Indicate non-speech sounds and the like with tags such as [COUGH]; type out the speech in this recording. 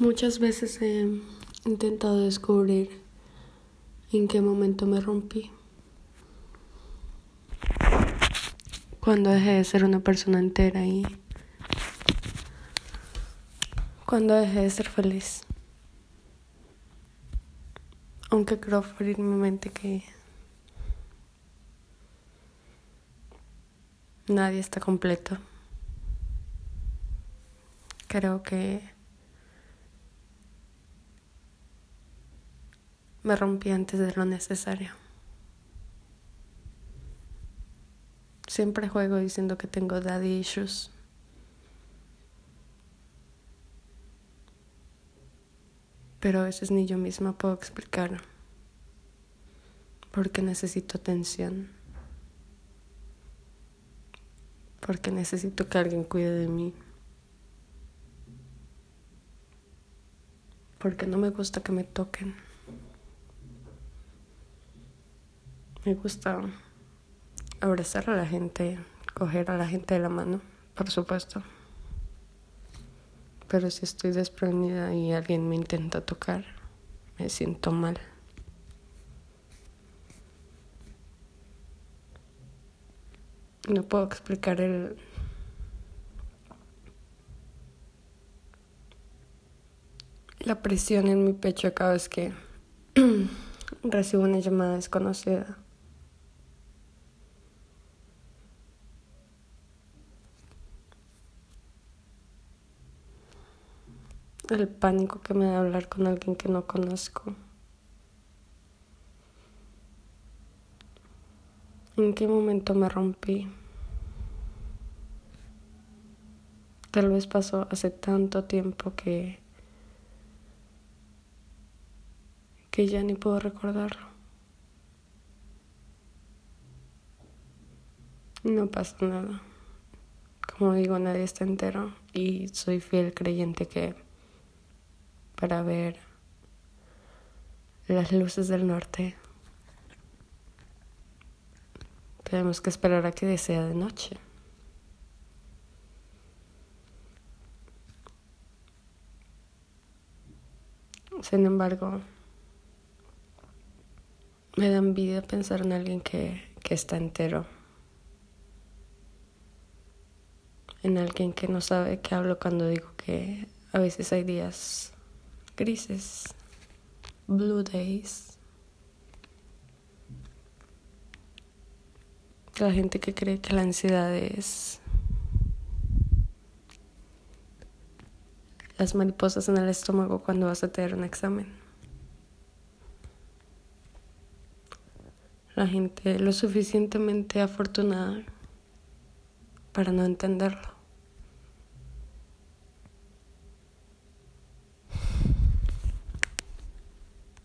Muchas veces he intentado descubrir en qué momento me rompí. Cuando dejé de ser una persona entera y cuando dejé de ser feliz. Aunque creo firmemente que nadie está completo. Creo que Me rompí antes de lo necesario. Siempre juego diciendo que tengo daddy issues. Pero a veces ni yo misma puedo explicar porque necesito atención. Porque necesito que alguien cuide de mí. Porque no me gusta que me toquen. Me gusta abrazar a la gente, coger a la gente de la mano, por supuesto. Pero si estoy desprendida y alguien me intenta tocar, me siento mal. No puedo explicar el... la presión en mi pecho cada vez que [CLEARS THROAT] recibo una llamada desconocida. El pánico que me da hablar con alguien que no conozco. ¿En qué momento me rompí? Tal vez pasó hace tanto tiempo que que ya ni puedo recordarlo. No pasa nada. Como digo, nadie está entero y soy fiel creyente que para ver las luces del norte. Tenemos que esperar a que sea de noche. Sin embargo, me da envidia pensar en alguien que, que está entero. En alguien que no sabe qué hablo cuando digo que a veces hay días grises, blue days. La gente que cree que la ansiedad es las mariposas en el estómago cuando vas a tener un examen. La gente lo suficientemente afortunada para no entenderlo.